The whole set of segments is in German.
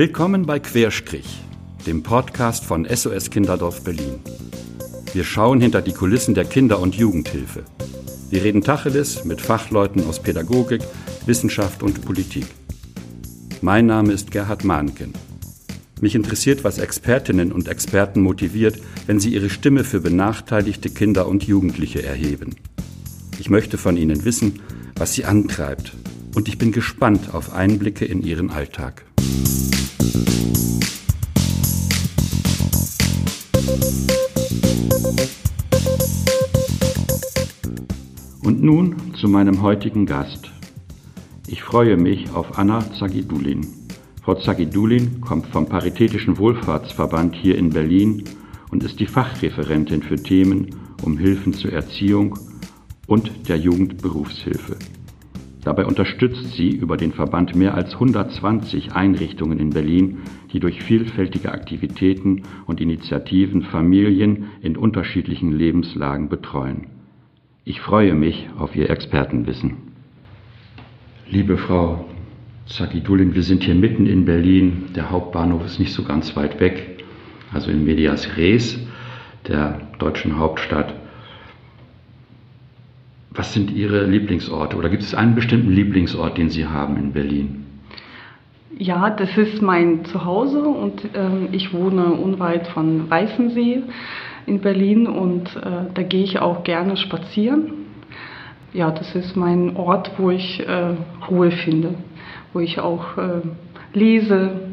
Willkommen bei Querstrich, dem Podcast von SOS Kinderdorf Berlin. Wir schauen hinter die Kulissen der Kinder- und Jugendhilfe. Wir reden Tacheles mit Fachleuten aus Pädagogik, Wissenschaft und Politik. Mein Name ist Gerhard Mahnken. Mich interessiert, was Expertinnen und Experten motiviert, wenn sie ihre Stimme für benachteiligte Kinder und Jugendliche erheben. Ich möchte von ihnen wissen, was sie antreibt, und ich bin gespannt auf Einblicke in ihren Alltag. Zu meinem heutigen Gast. Ich freue mich auf Anna Zagidulin. Frau Zagidulin kommt vom Paritätischen Wohlfahrtsverband hier in Berlin und ist die Fachreferentin für Themen um Hilfen zur Erziehung und der Jugendberufshilfe. Dabei unterstützt sie über den Verband mehr als 120 Einrichtungen in Berlin, die durch vielfältige Aktivitäten und Initiativen Familien in unterschiedlichen Lebenslagen betreuen. Ich freue mich auf Ihr Expertenwissen. Liebe Frau Zakidulin, wir sind hier mitten in Berlin. Der Hauptbahnhof ist nicht so ganz weit weg, also in Medias Res, der deutschen Hauptstadt. Was sind Ihre Lieblingsorte oder gibt es einen bestimmten Lieblingsort, den Sie haben in Berlin? Ja, das ist mein Zuhause und äh, ich wohne unweit von Weißensee in Berlin und äh, da gehe ich auch gerne spazieren. Ja, das ist mein Ort, wo ich äh, Ruhe finde, wo ich auch äh, lese,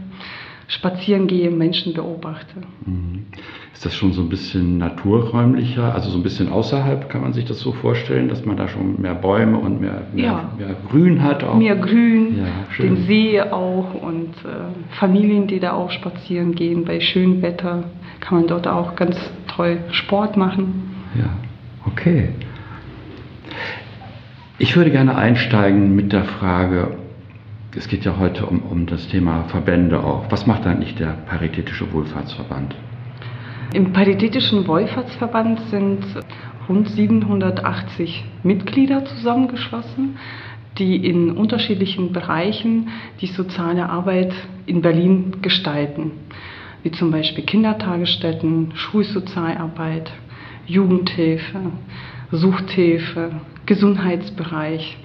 spazieren gehe, Menschen beobachte. Mhm. Ist das schon so ein bisschen naturräumlicher, also so ein bisschen außerhalb, kann man sich das so vorstellen, dass man da schon mehr Bäume und mehr, mehr, ja. mehr Grün hat? Auch? Mehr Grün, ja, den See auch und äh, Familien, die da auch spazieren gehen. Bei schönem Wetter kann man dort auch ganz toll Sport machen. Ja, okay. Ich würde gerne einsteigen mit der Frage, es geht ja heute um, um das Thema Verbände auch. Was macht eigentlich der Paritätische Wohlfahrtsverband? Im Paritätischen Wohlfahrtsverband sind rund 780 Mitglieder zusammengeschlossen, die in unterschiedlichen Bereichen die soziale Arbeit in Berlin gestalten, wie zum Beispiel Kindertagesstätten, Schulsozialarbeit, Jugendhilfe, Suchthilfe, Gesundheitsbereich.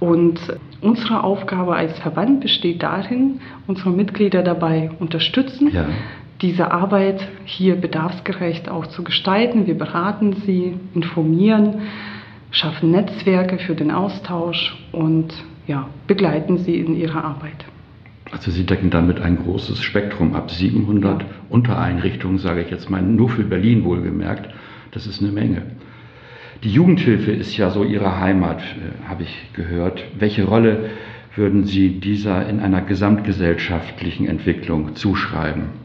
Und unsere Aufgabe als Verband besteht darin, unsere Mitglieder dabei unterstützen, ja diese Arbeit hier bedarfsgerecht auch zu gestalten. Wir beraten sie, informieren, schaffen Netzwerke für den Austausch und ja, begleiten sie in ihrer Arbeit. Also Sie decken damit ein großes Spektrum ab. 700 ja. Untereinrichtungen, sage ich jetzt mal, nur für Berlin wohlgemerkt. Das ist eine Menge. Die Jugendhilfe ist ja so Ihre Heimat, äh, habe ich gehört. Welche Rolle würden Sie dieser in einer gesamtgesellschaftlichen Entwicklung zuschreiben?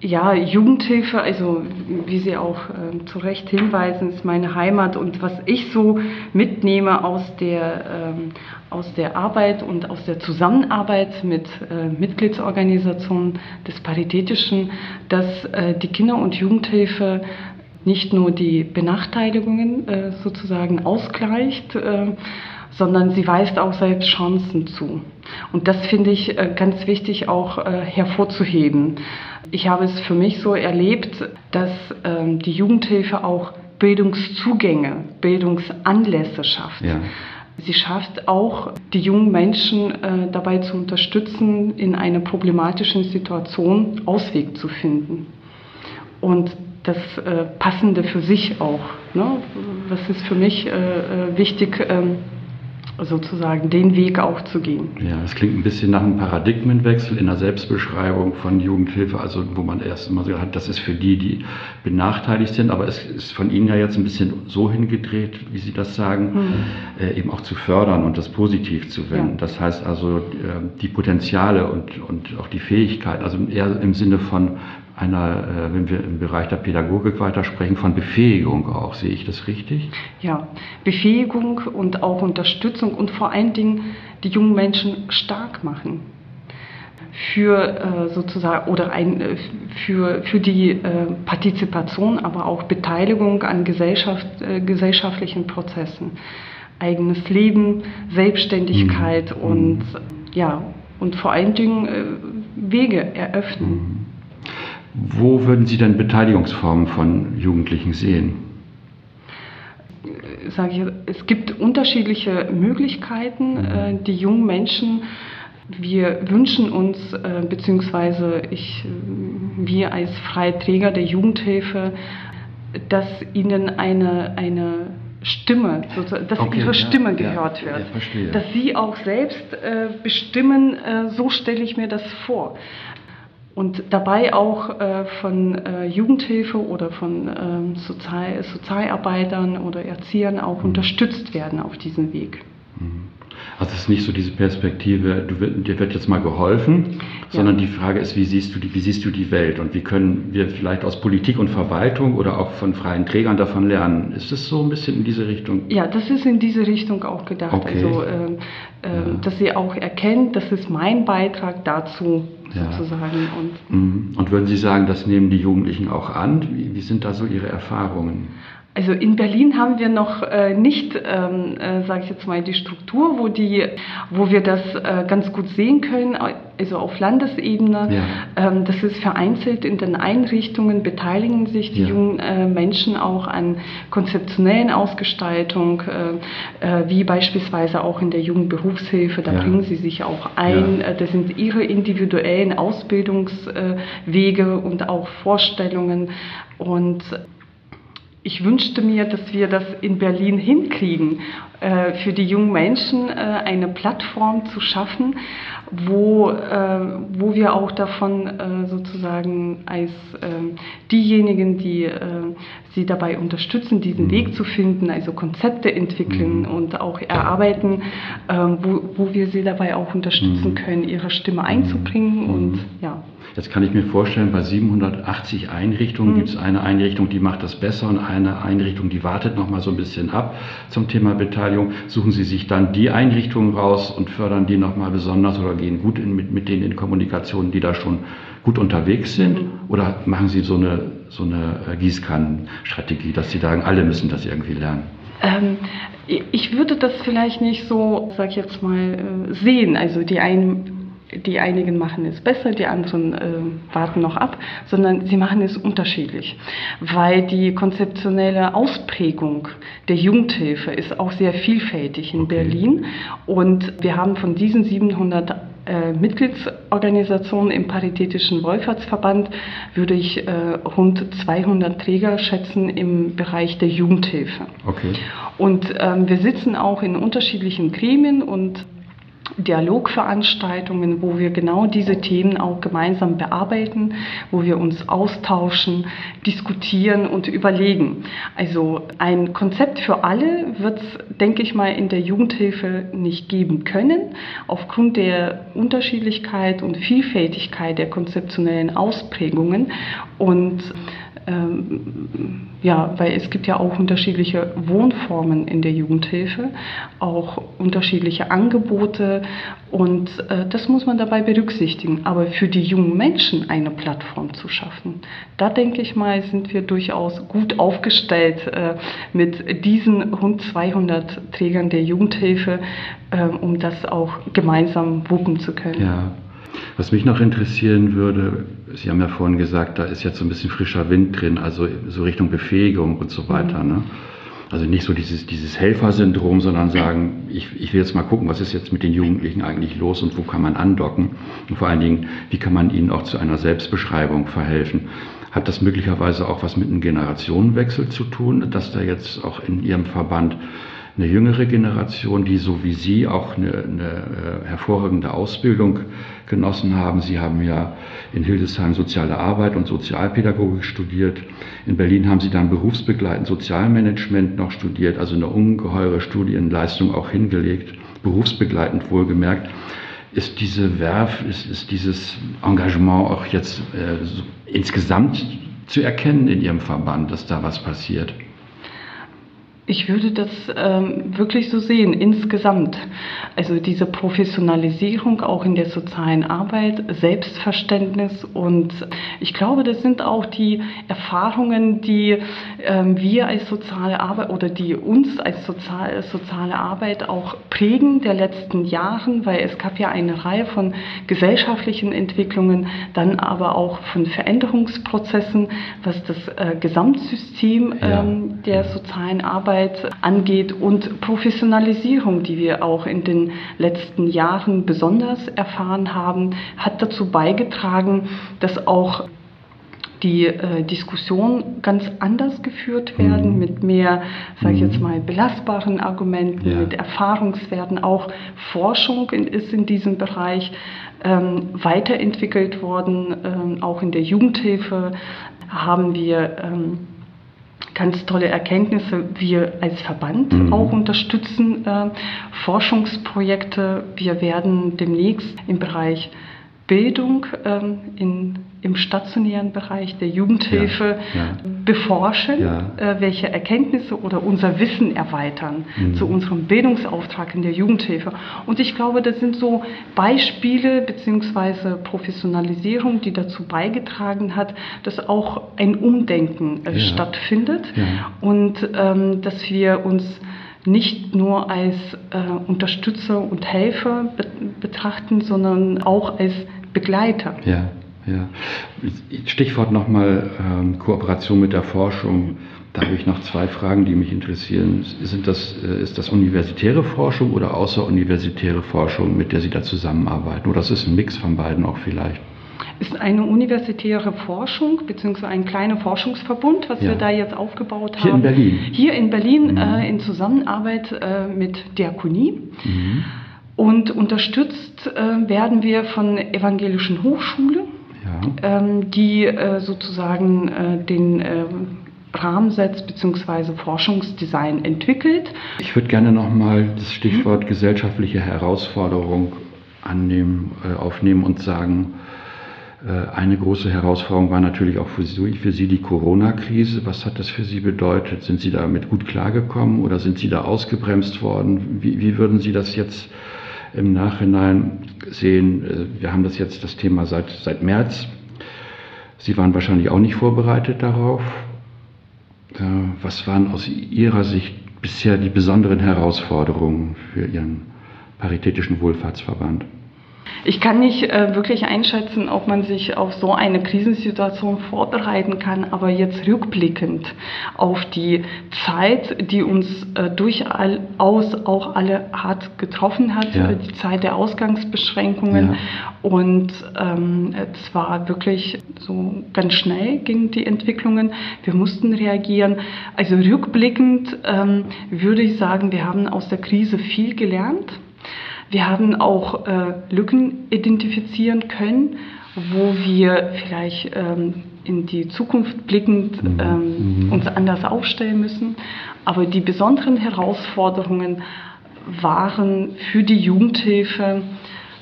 Ja, Jugendhilfe, also wie Sie auch äh, zu Recht hinweisen, ist meine Heimat und was ich so mitnehme aus der, ähm, aus der Arbeit und aus der Zusammenarbeit mit äh, Mitgliedsorganisationen des Paritätischen, dass äh, die Kinder- und Jugendhilfe nicht nur die Benachteiligungen äh, sozusagen ausgleicht, äh, sondern sie weist auch selbst Chancen zu. Und das finde ich äh, ganz wichtig auch hervorzuheben. Ich habe es für mich so erlebt, dass ähm, die Jugendhilfe auch Bildungszugänge, Bildungsanlässe schafft. Ja. Sie schafft auch, die jungen Menschen äh, dabei zu unterstützen, in einer problematischen Situation Ausweg zu finden. Und das äh, Passende für sich auch. Ne? Das ist für mich äh, äh wichtig, ähm, sozusagen den Weg auch zu gehen. Ja, es klingt ein bisschen nach einem Paradigmenwechsel in der Selbstbeschreibung von Jugendhilfe, also wo man erst immer so hat, das ist für die, die benachteiligt sind, aber es ist von Ihnen ja jetzt ein bisschen so hingedreht, wie Sie das sagen, mhm. äh, eben auch zu fördern und das positiv zu wenden. Ja. Das heißt also, äh, die Potenziale und, und auch die Fähigkeit, also eher im Sinne von einer, äh, wenn wir im Bereich der Pädagogik weitersprechen, von Befähigung auch. Sehe ich das richtig? Ja, Befähigung und auch Unterstützung und vor allen Dingen die jungen Menschen stark machen für äh, sozusagen oder ein, äh, für, für die Partizipation, aber auch Beteiligung an Gesellschaft, gesellschaftlichen Prozessen. Eigenes Leben, Selbstständigkeit mhm. und ja, und vor allen Dingen Wege eröffnen. Mhm. Wo würden Sie denn Beteiligungsformen von Jugendlichen sehen? Sage ich, es gibt unterschiedliche Möglichkeiten. Mhm. Äh, die jungen Menschen, wir wünschen uns, äh, beziehungsweise ich, wir als Freiträger der Jugendhilfe, dass ihnen eine, eine Stimme, dass okay, ihre Stimme ja, gehört ja, wird, ja, dass sie auch selbst äh, bestimmen, äh, so stelle ich mir das vor und dabei auch äh, von äh, Jugendhilfe oder von ähm, Sozial Sozialarbeitern oder Erziehern auch mhm. unterstützt werden auf diesem Weg. Mhm. Also es ist nicht so diese Perspektive, du, dir wird jetzt mal geholfen, sondern die Frage ist, wie siehst, du die, wie siehst du die Welt und wie können wir vielleicht aus Politik und Verwaltung oder auch von freien Trägern davon lernen? Ist es so ein bisschen in diese Richtung? Ja, das ist in diese Richtung auch gedacht. Okay. Also, äh, äh, ja. dass sie auch erkennt, das ist mein Beitrag dazu, ja. sozusagen. Und, mhm. und würden Sie sagen, das nehmen die Jugendlichen auch an? Wie, wie sind da so Ihre Erfahrungen? Also in Berlin haben wir noch äh, nicht, ähm, äh, sage ich jetzt mal, die Struktur, wo, die, wo wir das äh, ganz gut sehen können, also auf Landesebene. Ja. Ähm, das ist vereinzelt in den Einrichtungen, beteiligen sich die ja. jungen äh, Menschen auch an konzeptionellen Ausgestaltung, äh, äh, wie beispielsweise auch in der Jugendberufshilfe. Da ja. bringen sie sich auch ein. Das sind ihre individuellen Ausbildungswege und auch Vorstellungen. Und ich wünschte mir, dass wir das in Berlin hinkriegen, äh, für die jungen Menschen äh, eine Plattform zu schaffen, wo, äh, wo wir auch davon sozusagen als diejenigen, die sie dabei unterstützen, diesen mhm. Weg zu finden, also Konzepte entwickeln mhm. und auch erarbeiten, wo, wo wir sie dabei auch unterstützen mhm. können, ihre Stimme einzubringen und ja. Jetzt kann ich mir vorstellen, bei 780 Einrichtungen mhm. gibt es eine Einrichtung, die macht das besser und eine Einrichtung, die wartet noch mal so ein bisschen ab zum Thema Beteiligung. Suchen Sie sich dann die Einrichtungen raus und fördern die noch mal besonders oder gehen gut in, mit, mit denen in Kommunikation, die da schon gut unterwegs sind? Mhm. Oder machen Sie so eine, so eine äh, Gießkannenstrategie, dass Sie sagen, alle müssen das irgendwie lernen? Ähm, ich würde das vielleicht nicht so, sag ich jetzt mal, äh, sehen. Also die einen die einigen machen es besser, die anderen äh, warten noch ab, sondern sie machen es unterschiedlich, weil die konzeptionelle Ausprägung der Jugendhilfe ist auch sehr vielfältig in okay. Berlin und wir haben von diesen 700 äh, Mitgliedsorganisationen im Paritätischen Wohlfahrtsverband würde ich äh, rund 200 Träger schätzen im Bereich der Jugendhilfe. Okay. Und ähm, wir sitzen auch in unterschiedlichen Gremien und Dialogveranstaltungen, wo wir genau diese Themen auch gemeinsam bearbeiten, wo wir uns austauschen, diskutieren und überlegen. Also ein Konzept für alle wird es, denke ich mal, in der Jugendhilfe nicht geben können, aufgrund der Unterschiedlichkeit und Vielfältigkeit der konzeptionellen Ausprägungen. Und ähm, ja, weil es gibt ja auch unterschiedliche Wohnformen in der Jugendhilfe, auch unterschiedliche Angebote und äh, das muss man dabei berücksichtigen. Aber für die jungen Menschen eine Plattform zu schaffen, da denke ich mal, sind wir durchaus gut aufgestellt äh, mit diesen rund 200 Trägern der Jugendhilfe, äh, um das auch gemeinsam wuppen zu können. Ja. Was mich noch interessieren würde, Sie haben ja vorhin gesagt, da ist jetzt so ein bisschen frischer Wind drin, also so Richtung Befähigung und so weiter. Mhm. Ne? Also nicht so dieses, dieses Helfersyndrom, sondern sagen, ich, ich will jetzt mal gucken, was ist jetzt mit den Jugendlichen eigentlich los und wo kann man andocken und vor allen Dingen, wie kann man ihnen auch zu einer Selbstbeschreibung verhelfen. Hat das möglicherweise auch was mit einem Generationenwechsel zu tun, dass da jetzt auch in Ihrem Verband eine jüngere Generation, die so wie Sie auch eine, eine äh, hervorragende Ausbildung genossen haben. Sie haben ja in Hildesheim soziale Arbeit und Sozialpädagogik studiert. In Berlin haben Sie dann berufsbegleitend Sozialmanagement noch studiert, also eine ungeheure Studienleistung auch hingelegt, berufsbegleitend wohlgemerkt. Ist diese Werf, ist, ist dieses Engagement auch jetzt äh, so insgesamt zu erkennen in Ihrem Verband, dass da was passiert? Ich würde das ähm, wirklich so sehen, insgesamt. Also diese Professionalisierung auch in der sozialen Arbeit, Selbstverständnis und ich glaube, das sind auch die Erfahrungen, die ähm, wir als soziale Arbeit oder die uns als sozial, soziale Arbeit auch prägen der letzten Jahren, weil es gab ja eine Reihe von gesellschaftlichen Entwicklungen, dann aber auch von Veränderungsprozessen, was das äh, Gesamtsystem ähm, der sozialen Arbeit angeht und Professionalisierung, die wir auch in den letzten Jahren besonders erfahren haben, hat dazu beigetragen, dass auch die äh, Diskussion ganz anders geführt werden, Mhm. mit mehr, sage ich Mhm. jetzt mal, belastbaren Argumenten, Ja. mit Erfahrungswerten. Auch Forschung in, ist in diesem Bereich ähm, weiterentwickelt worden. Ähm, auch in der Jugendhilfe haben wir ähm, ganz tolle Erkenntnisse. Wir als Verband Mhm. auch unterstützen äh, Forschungsprojekte. Wir werden demnächst im Bereich Bildung ähm, in, im stationären Bereich der Jugendhilfe Ja, ja. beforschen, Ja. äh, welche Erkenntnisse oder unser Wissen erweitern Mhm. zu unserem Bildungsauftrag in der Jugendhilfe. Und ich glaube, das sind so Beispiele beziehungsweise Professionalisierung, die dazu beigetragen hat, dass auch ein Umdenken äh, stattfindet und ähm, dass wir uns nicht nur als äh, Unterstützer und Helfer be betrachten, sondern auch als Begleiter. Ja, ja. Stichwort nochmal ähm, Kooperation mit der Forschung. Da habe ich noch zwei Fragen, die mich interessieren. Sind das, äh, ist das universitäre Forschung oder außeruniversitäre Forschung, mit der Sie da zusammenarbeiten? Oder ist es ein Mix von beiden auch vielleicht? Ist eine universitäre Forschung beziehungsweise ein kleiner Forschungsverbund, was Ja. wir da jetzt aufgebaut haben. Hier in Berlin? Hier in Berlin Mhm. äh, in Zusammenarbeit äh, mit Diakonie. Mhm. Und unterstützt äh, werden wir von Evangelischen Hochschule, Ja. ähm, die äh, sozusagen äh, den Rahmen setzt bzw. Forschungsdesign entwickelt. Ich würde gerne nochmal das Stichwort gesellschaftliche Herausforderung annehmen, äh, aufnehmen und sagen, äh, eine große Herausforderung war natürlich auch für Sie, für Sie die Corona-Krise. Was hat das für Sie bedeutet? Sind Sie damit gut klargekommen oder sind Sie da ausgebremst worden? Wie, wie würden Sie das jetzt im Nachhinein sehen? Äh, Wir haben das jetzt das Thema seit, seit März. Sie waren wahrscheinlich auch nicht vorbereitet darauf. Äh, Was waren aus Ihrer Sicht bisher die besonderen Herausforderungen für Ihren Paritätischen Wohlfahrtsverband? Ich kann nicht äh, wirklich einschätzen, ob man sich auf so eine Krisensituation vorbereiten kann, aber jetzt rückblickend auf die Zeit, die uns äh, durchaus auch alle hart getroffen hat, Ja. die Zeit der Ausgangsbeschränkungen. Ja. Und ähm, es war wirklich so ganz schnell gingen die Entwicklungen. Wir mussten reagieren. Also rückblickend ähm, würde ich sagen, wir haben aus der Krise viel gelernt. Wir haben auch äh, Lücken identifizieren können, wo wir vielleicht ähm, in die Zukunft blickend Mhm. ähm, Mhm. uns anders aufstellen müssen. Aber die besonderen Herausforderungen waren für die Jugendhilfe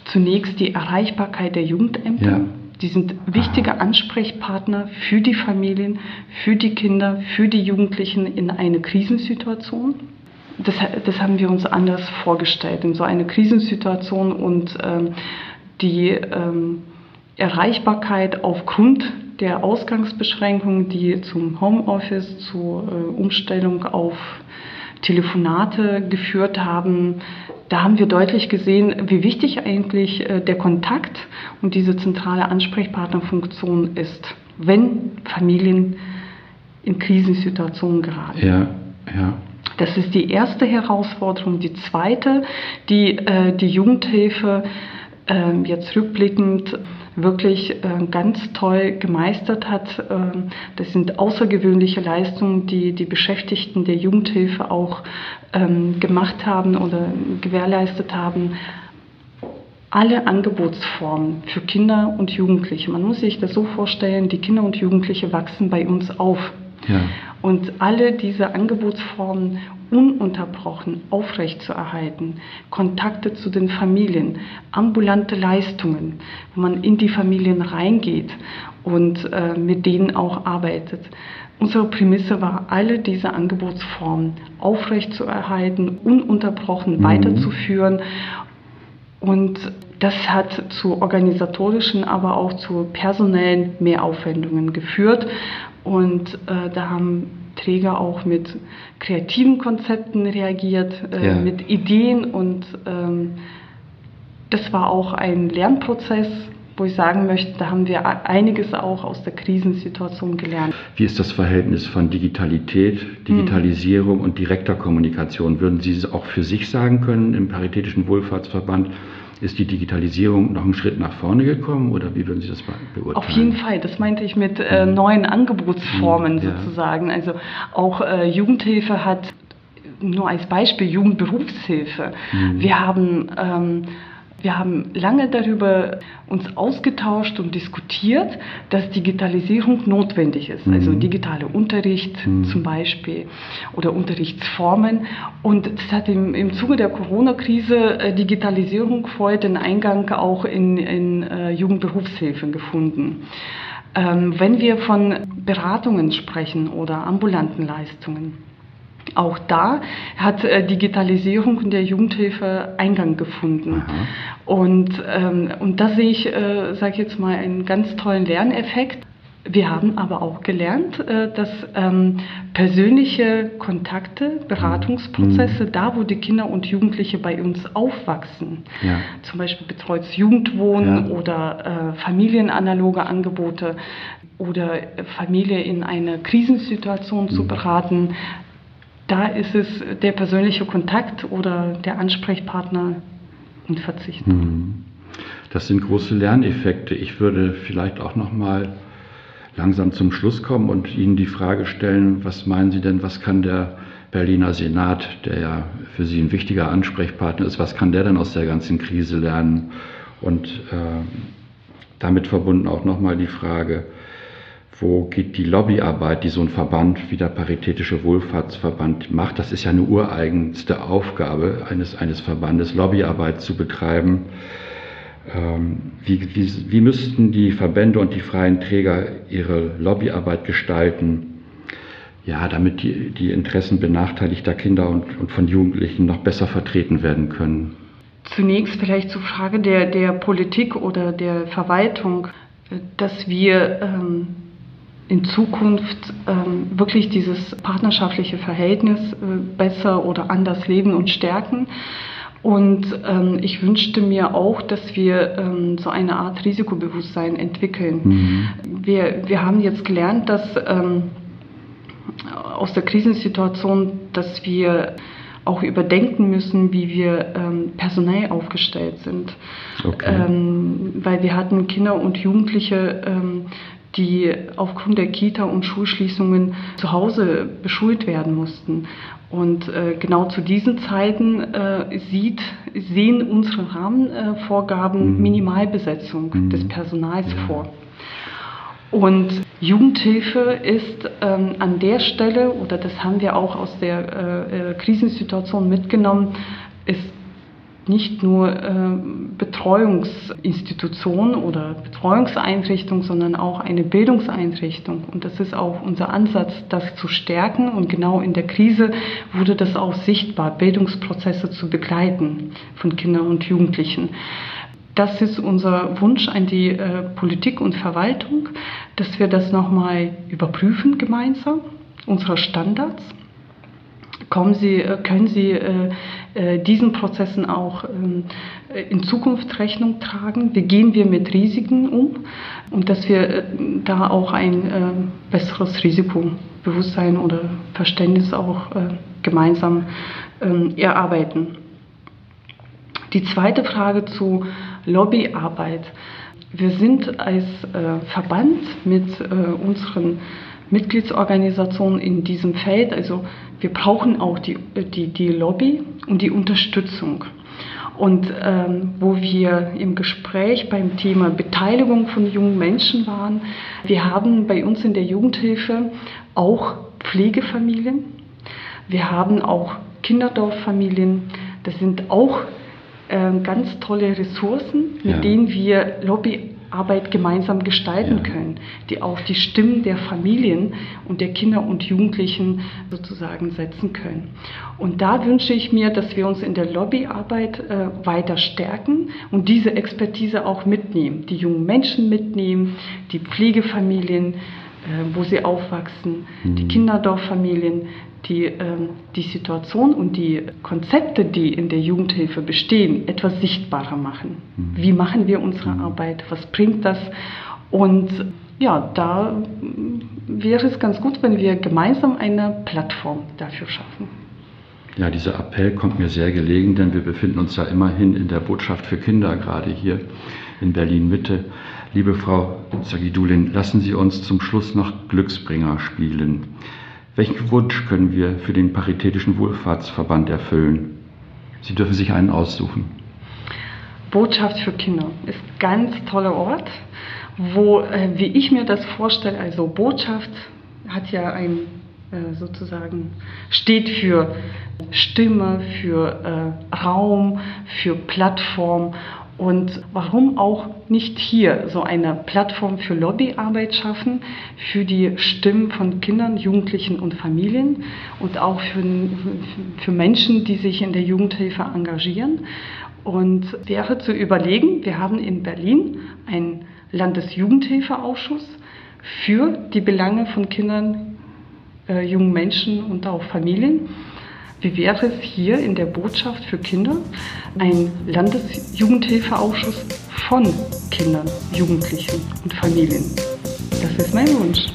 zunächst die Erreichbarkeit der Jugendämter. Ja. Die sind wichtige Ansprechpartner für die Familien, für die Kinder, für die Jugendlichen in eine Krisensituation. Das, das haben wir uns anders vorgestellt, in so eine Krisensituation und ähm, die ähm, Erreichbarkeit aufgrund der Ausgangsbeschränkungen, die zum Homeoffice, zur äh, Umstellung auf Telefonate geführt haben, da haben wir deutlich gesehen, wie wichtig eigentlich äh, der Kontakt und diese zentrale Ansprechpartnerfunktion ist, wenn Familien in Krisensituationen geraten. Ja, ja. Das ist die erste Herausforderung. Die zweite, die äh, die Jugendhilfe äh, jetzt rückblickend wirklich äh, ganz toll gemeistert hat. Ähm, das sind außergewöhnliche Leistungen, die die Beschäftigten der Jugendhilfe auch ähm, gemacht haben oder gewährleistet haben. Alle Angebotsformen für Kinder und Jugendliche. Man muss sich das so vorstellen, die Kinder und Jugendliche wachsen bei uns auf. Ja. Und alle diese Angebotsformen ununterbrochen aufrechtzuerhalten, Kontakte zu den Familien, ambulante Leistungen, wo man in die Familien reingeht und äh, mit denen auch arbeitet. Unsere Prämisse war, alle diese Angebotsformen aufrechtzuerhalten, ununterbrochen mhm. weiterzuführen und das hat zu organisatorischen, aber auch zu personellen Mehraufwendungen geführt. Und äh, da haben Träger auch mit kreativen Konzepten reagiert, äh, ja. mit Ideen und ähm, das war auch ein Lernprozess, wo ich sagen möchte, da haben wir einiges auch aus der Krisensituation gelernt. Wie ist das Verhältnis von Digitalität, Digitalisierung hm. und direkter Kommunikation? Würden Sie es auch für sich sagen können im Paritätischen Wohlfahrtsverband? Ist die Digitalisierung noch einen Schritt nach vorne gekommen oder wie würden Sie das beurteilen? Auf jeden Fall, das meinte ich mit äh, mhm. neuen Angebotsformen ja. sozusagen. Also auch äh, Jugendhilfe hat, nur als Beispiel, Jugendberufshilfe. Mhm. Wir haben ähm, wir haben lange darüber uns ausgetauscht und diskutiert, dass Digitalisierung notwendig ist. Also mhm. Also digitaler Unterricht mhm. zum Beispiel oder Unterrichtsformen. Und das hat im, im Zuge der Corona-Krise äh, Digitalisierung vorher den Eingang auch in, in äh, Jugendberufshilfen gefunden. Ähm, wenn wir von Beratungen sprechen oder ambulanten Leistungen, auch da hat äh, Digitalisierung in der Jugendhilfe Eingang gefunden. Und, ähm, und da sehe ich, äh, sage ich jetzt mal, einen ganz tollen Lerneffekt. Wir haben aber auch gelernt, äh, dass ähm, persönliche Kontakte, Beratungsprozesse, mhm. da wo die Kinder und Jugendliche bei uns aufwachsen, ja. zum Beispiel betreutes Jugendwohnen ja. oder äh, familienanaloge Angebote oder Familie in einer Krisensituation mhm. zu beraten, da ist es der persönliche Kontakt oder der Ansprechpartner unverzichtbar. Hm. Das sind große Lerneffekte. Ich würde vielleicht auch noch mal langsam zum Schluss kommen und Ihnen die Frage stellen, was meinen Sie denn, was kann der Berliner Senat, der ja für Sie ein wichtiger Ansprechpartner ist, was kann der denn aus der ganzen Krise lernen? Und äh, damit verbunden auch noch mal die Frage, wo geht die Lobbyarbeit, die so ein Verband wie der Paritätische Wohlfahrtsverband macht. Das ist ja eine ureigenste Aufgabe eines, eines Verbandes, Lobbyarbeit zu betreiben. Ähm, wie, wie, wie müssten die Verbände und die freien Träger ihre Lobbyarbeit gestalten, ja, damit die, die Interessen benachteiligter Kinder und, und von Jugendlichen noch besser vertreten werden können? Zunächst vielleicht zur Frage der, der Politik oder der Verwaltung, dass wir ähm, in Zukunft ähm, wirklich dieses partnerschaftliche Verhältnis äh, besser oder anders leben und stärken. Und ähm, ich wünschte mir auch, dass wir ähm, so eine Art Risikobewusstsein entwickeln. Mhm. Wir, wir haben jetzt gelernt, dass ähm, aus der Krisensituation, dass wir auch überdenken müssen, wie wir ähm, personell aufgestellt sind. Okay. Ähm, weil wir hatten Kinder und Jugendliche, ähm, die aufgrund der Kita- und Schulschließungen zu Hause beschult werden mussten. Und äh, genau zu diesen Zeiten äh, sieht, sehen unsere Rahmenvorgaben mhm. Minimalbesetzung mhm. des Personals ja. vor. Und Jugendhilfe ist ähm, an der Stelle, oder das haben wir auch aus der äh, äh Krisensituation mitgenommen, ist nicht nur äh, Betreuungsinstitution oder Betreuungseinrichtung, sondern auch eine Bildungseinrichtung. Und das ist auch unser Ansatz, das zu stärken. Und genau in der Krise wurde das auch sichtbar, Bildungsprozesse zu begleiten von Kindern und Jugendlichen. Das ist unser Wunsch an die äh, Politik und Verwaltung, dass wir das nochmal überprüfen gemeinsam, unsere Standards kommen Sie, äh, können Sie äh, äh, diesen Prozessen auch ähm, in Zukunft Rechnung tragen? Wie gehen wir mit Risiken um? Und dass wir da auch ein besseres Risikobewusstsein oder Verständnis auch gemeinsam ähm, erarbeiten. Die zweite Frage zu Lobbyarbeit. Wir sind als Verband mit unseren Mitgliedsorganisationen in diesem Feld, also wir brauchen auch die, die, die Lobby und die Unterstützung. Und ähm, wo wir im Gespräch beim Thema Beteiligung von jungen Menschen waren, wir haben bei uns in der Jugendhilfe auch Pflegefamilien. Wir haben auch Kinderdorffamilien. Das sind auch äh, ganz tolle Ressourcen, mit ja. denen wir Lobbyarbeit gemeinsam gestalten ja. können, die auch die Stimmen der Familien und der Kinder und Jugendlichen sozusagen setzen können. Und da wünsche ich mir, dass wir uns in der Lobbyarbeit äh, weiter stärken und diese Expertise auch mitnehmen, die jungen Menschen mitnehmen, die Pflegefamilien, wo sie aufwachsen, mhm. die Kinderdorffamilien, die ähm, die Situation und die Konzepte, die in der Jugendhilfe bestehen, etwas sichtbarer machen. Mhm. Wie machen wir unsere mhm. Arbeit? Was bringt das? Und ja, da wäre es ganz gut, wenn wir gemeinsam eine Plattform dafür schaffen. Ja, dieser Appell kommt mir sehr gelegen, denn wir befinden uns ja immerhin in der Botschaft für Kinder, gerade hier in Berlin Mitte. Liebe Frau Zagidulin, lassen Sie uns zum Schluss noch Glücksbringer spielen. Welchen Wunsch können wir für den Paritätischen Wohlfahrtsverband erfüllen? Sie dürfen sich einen aussuchen. Botschaft für Kinder ist ein ganz toller Ort, wo, äh, wie ich mir das vorstelle, also Botschaft hat ja ein äh, sozusagen steht für Stimme, für äh, Raum, für Plattform und warum auch nicht hier so eine Plattform für Lobbyarbeit schaffen, für die Stimmen von Kindern, Jugendlichen und Familien und auch für, für Menschen, die sich in der Jugendhilfe engagieren. Und wäre zu überlegen, wir haben in Berlin einen Landesjugendhilfeausschuss für die Belange von Kindern, äh, jungen Menschen und auch Familien. Wie wäre es hier in der Botschaft für Kinder ein Landesjugendhilfeausschuss von Kindern, Jugendlichen und Familien? Das ist mein Wunsch.